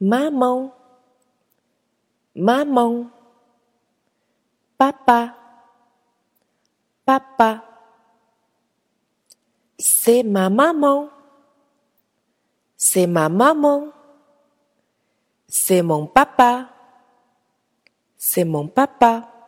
maman, maman, papa, papa. C'est ma maman, c'est ma maman, c'est mon papa, c'est mon papa.